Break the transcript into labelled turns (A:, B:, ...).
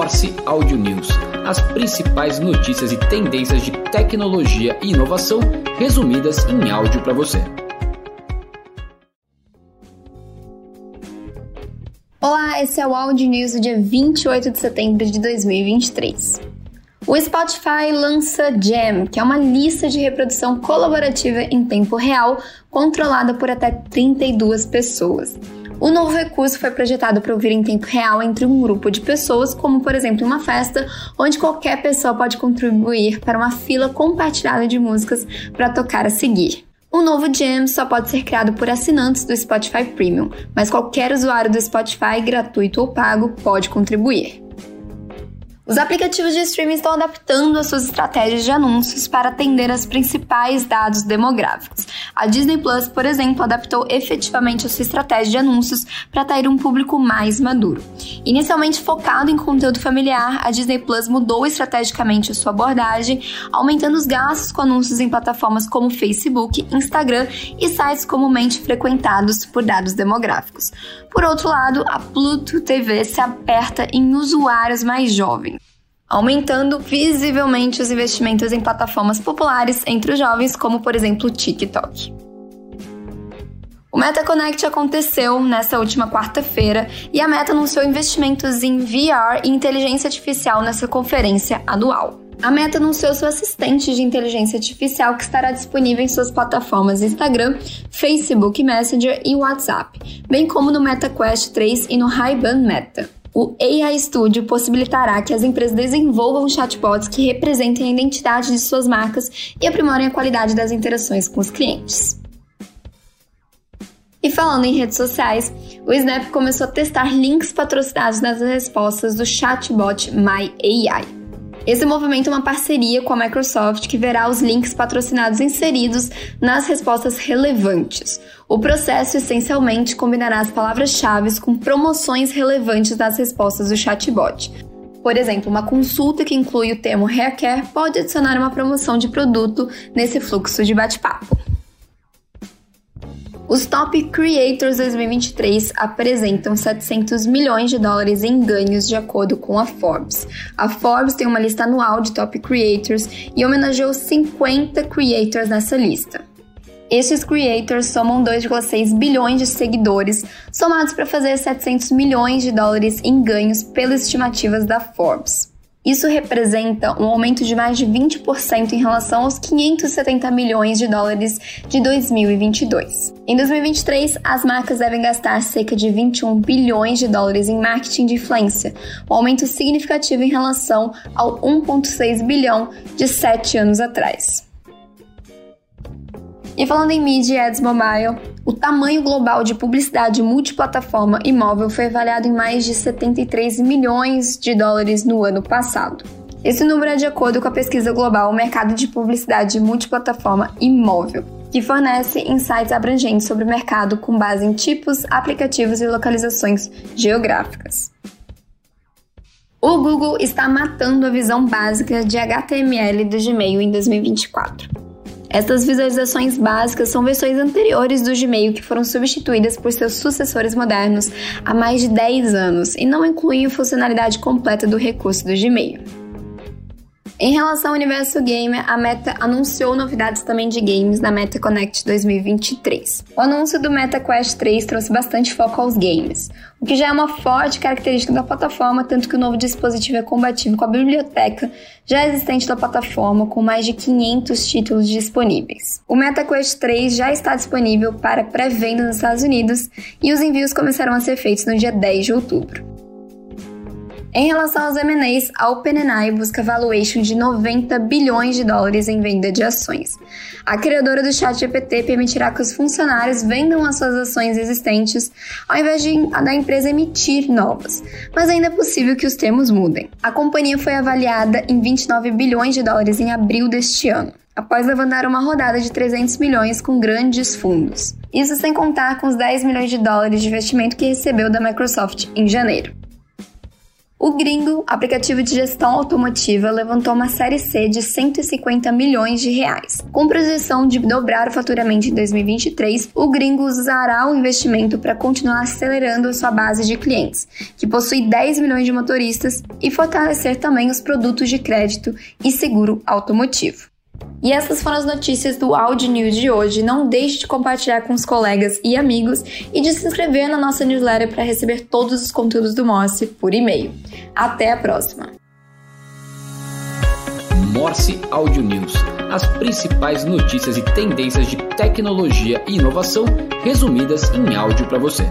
A: Morse Audio News, as principais notícias e tendências de tecnologia e inovação resumidas em áudio para você.
B: Olá, esse é o Audio News do dia 28 de setembro de 2023. O Spotify lança Jam, que é uma lista de reprodução colaborativa em tempo real, controlada por até 32 pessoas. O novo recurso foi projetado para ouvir em tempo real entre um grupo de pessoas, como por exemplo uma festa, onde qualquer pessoa pode contribuir para uma fila compartilhada de músicas para tocar a seguir. O novo Jam só pode ser criado por assinantes do Spotify Premium, mas qualquer usuário do Spotify, gratuito ou pago, pode contribuir. Os aplicativos de streaming estão adaptando as suas estratégias de anúncios para atender aos principais dados demográficos. A Disney Plus, por exemplo, adaptou efetivamente a sua estratégia de anúncios para atrair um público mais maduro. Inicialmente focado em conteúdo familiar, a Disney Plus mudou estrategicamente a sua abordagem, aumentando os gastos com anúncios em plataformas como Facebook, Instagram e sites comumente frequentados por dados demográficos. Por outro lado, a Pluto TV se aperta em usuários mais jovens aumentando visivelmente os investimentos em plataformas populares entre os jovens, como por exemplo o TikTok. O Meta Connect aconteceu nesta última quarta-feira e a Meta anunciou investimentos em VR e inteligência artificial nessa conferência anual. A Meta anunciou seu assistente de inteligência artificial que estará disponível em suas plataformas Instagram, Facebook Messenger e WhatsApp, bem como no Meta Quest 3 e no Ray-Ban Meta. O AI Studio possibilitará que as empresas desenvolvam chatbots que representem a identidade de suas marcas e aprimorem a qualidade das interações com os clientes. E falando em redes sociais, o Snap começou a testar links patrocinados nas respostas do chatbot MyAI. Esse movimento é uma parceria com a Microsoft que verá os links patrocinados inseridos nas respostas relevantes. O processo essencialmente combinará as palavras-chave com promoções relevantes nas respostas do chatbot. Por exemplo, uma consulta que inclui o termo haircare pode adicionar uma promoção de produto nesse fluxo de bate-papo. Os Top Creators 2023 apresentam 700 milhões de dólares em ganhos, de acordo com a Forbes. A Forbes tem uma lista anual de Top Creators e homenageou 50 creators nessa lista. Estes creators somam 2,6 bilhões de seguidores, somados para fazer 700 milhões de dólares em ganhos pelas estimativas da Forbes. Isso representa um aumento de mais de 20% em relação aos 570 milhões de dólares de 2022. Em 2023, as marcas devem gastar cerca de 21 bilhões de dólares em marketing de influência, um aumento significativo em relação ao 1,6 bilhão de sete anos atrás. E falando em mídia e ads mobile, o tamanho global de publicidade multiplataforma e móvel foi avaliado em mais de 73 milhões de dólares no ano passado. Esse número é de acordo com a pesquisa global Mercado de Publicidade Multiplataforma e Móvel, que fornece insights abrangentes sobre o mercado com base em tipos, aplicativos e localizações geográficas. O Google está matando a visão básica de HTML do Gmail em 2024. Essas visualizações básicas são versões anteriores do Gmail que foram substituídas por seus sucessores modernos há mais de 10 anos e não incluem a funcionalidade completa do recurso do Gmail. Em relação ao universo gamer, a Meta anunciou novidades também de games na Meta Connect 2023. O anúncio do Meta Quest 3 trouxe bastante foco aos games, o que já é uma forte característica da plataforma, tanto que o novo dispositivo é compatível com a biblioteca já existente da plataforma, com mais de 500 títulos disponíveis. O Meta Quest 3 já está disponível para pré-venda nos Estados Unidos e os envios começarão a ser feitos no dia 10 de outubro. Em relação aos M&As, a OpenAI busca valuation de 90 bilhões de dólares em venda de ações. A criadora do ChatGPT permitirá que os funcionários vendam as suas ações existentes ao invés de da empresa emitir novas, mas ainda é possível que os termos mudem. A companhia foi avaliada em 29 bilhões de dólares em abril deste ano após levantar uma rodada de 300 milhões com grandes fundos. Isso sem contar com os 10 milhões de dólares de investimento que recebeu da Microsoft em janeiro. O Gringo, aplicativo de gestão automotiva, levantou uma série C de 150 milhões de reais. Com projeção de dobrar o faturamento em 2023, o Gringo usará o investimento para continuar acelerando a sua base de clientes, que possui 10 milhões de motoristas, e fortalecer também os produtos de crédito e seguro automotivo. E essas foram as notícias do Audi News de hoje. Não deixe de compartilhar com os colegas e amigos e de se inscrever na nossa newsletter para receber todos os conteúdos do Morse por e-mail. Até a próxima!
A: Morse Audio News. As principais notícias e tendências de tecnologia e inovação resumidas em áudio para você.